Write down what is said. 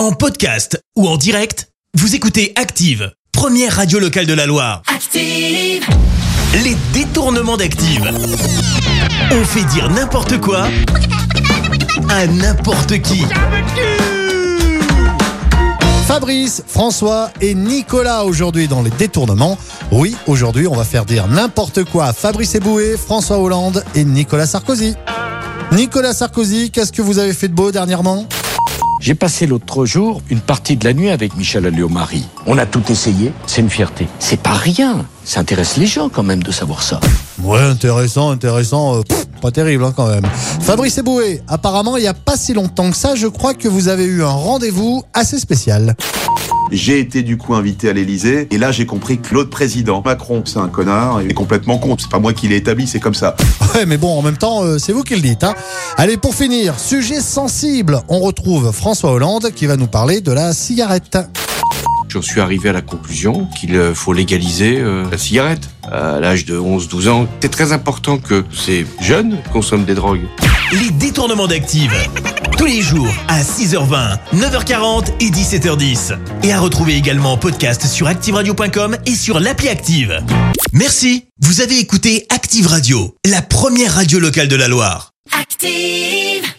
En podcast ou en direct, vous écoutez Active, première radio locale de la Loire. Active. Les détournements d'Active. On fait dire n'importe quoi à n'importe qui. Fabrice, François et Nicolas aujourd'hui dans les détournements. Oui, aujourd'hui on va faire dire n'importe quoi à Fabrice Eboué, François Hollande et Nicolas Sarkozy. Nicolas Sarkozy, qu'est-ce que vous avez fait de beau dernièrement? J'ai passé l'autre jour une partie de la nuit avec Michel Alliot-Marie. On a tout essayé, c'est une fierté. C'est pas rien, ça intéresse les gens quand même de savoir ça. Ouais, intéressant, intéressant, euh, pff, pas terrible hein, quand même. Fabrice Eboué, apparemment il n'y a pas si longtemps que ça, je crois que vous avez eu un rendez-vous assez spécial. J'ai été du coup invité à l'Elysée et là j'ai compris que l'autre président, Macron, c'est un connard et est complètement con. C'est pas moi qui l'ai établi, c'est comme ça. Ouais, mais bon, en même temps, euh, c'est vous qui le dites. Hein. Allez, pour finir, sujet sensible, on retrouve François Hollande qui va nous parler de la cigarette. J'en suis arrivé à la conclusion qu'il euh, faut légaliser euh, la cigarette à l'âge de 11-12 ans. C'est très important que ces jeunes consomment des drogues. Les détournements d'Active. Tous les jours à 6h20, 9h40 et 17h10. Et à retrouver également en podcast sur ActiveRadio.com et sur l'appli Active. Merci. Vous avez écouté Active Radio, la première radio locale de la Loire. Active.